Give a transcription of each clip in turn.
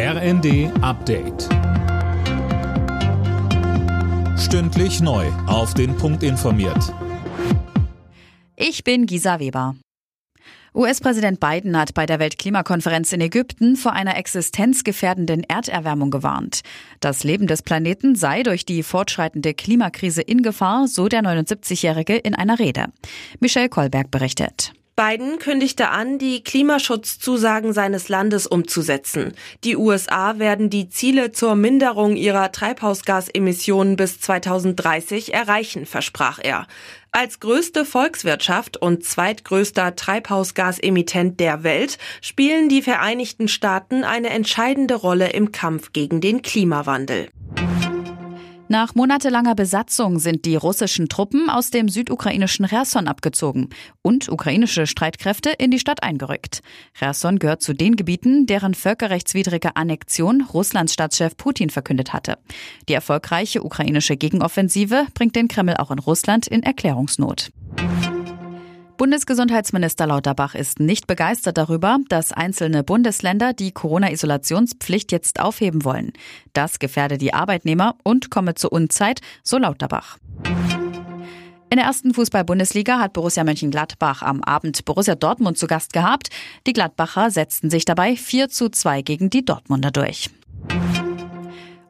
RND Update. Stündlich neu. Auf den Punkt informiert. Ich bin Gisa Weber. US-Präsident Biden hat bei der Weltklimakonferenz in Ägypten vor einer existenzgefährdenden Erderwärmung gewarnt. Das Leben des Planeten sei durch die fortschreitende Klimakrise in Gefahr, so der 79-Jährige in einer Rede. Michelle Kolberg berichtet. Biden kündigte an, die Klimaschutzzusagen seines Landes umzusetzen. Die USA werden die Ziele zur Minderung ihrer Treibhausgasemissionen bis 2030 erreichen, versprach er. Als größte Volkswirtschaft und zweitgrößter Treibhausgasemittent der Welt spielen die Vereinigten Staaten eine entscheidende Rolle im Kampf gegen den Klimawandel. Nach monatelanger Besatzung sind die russischen Truppen aus dem südukrainischen Cherson abgezogen und ukrainische Streitkräfte in die Stadt eingerückt. Cherson gehört zu den Gebieten, deren völkerrechtswidrige Annexion Russlands Staatschef Putin verkündet hatte. Die erfolgreiche ukrainische Gegenoffensive bringt den Kreml auch in Russland in Erklärungsnot. Bundesgesundheitsminister Lauterbach ist nicht begeistert darüber, dass einzelne Bundesländer die Corona-Isolationspflicht jetzt aufheben wollen. Das gefährde die Arbeitnehmer und komme zur Unzeit, so Lauterbach. In der ersten Fußball-Bundesliga hat Borussia Mönchengladbach am Abend Borussia Dortmund zu Gast gehabt. Die Gladbacher setzten sich dabei 4 zu 2 gegen die Dortmunder durch.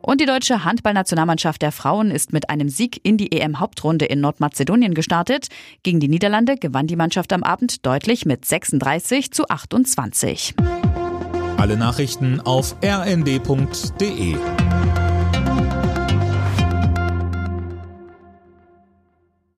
Und die deutsche Handballnationalmannschaft der Frauen ist mit einem Sieg in die EM-Hauptrunde in Nordmazedonien gestartet. Gegen die Niederlande gewann die Mannschaft am Abend deutlich mit 36 zu 28. Alle Nachrichten auf rnd.de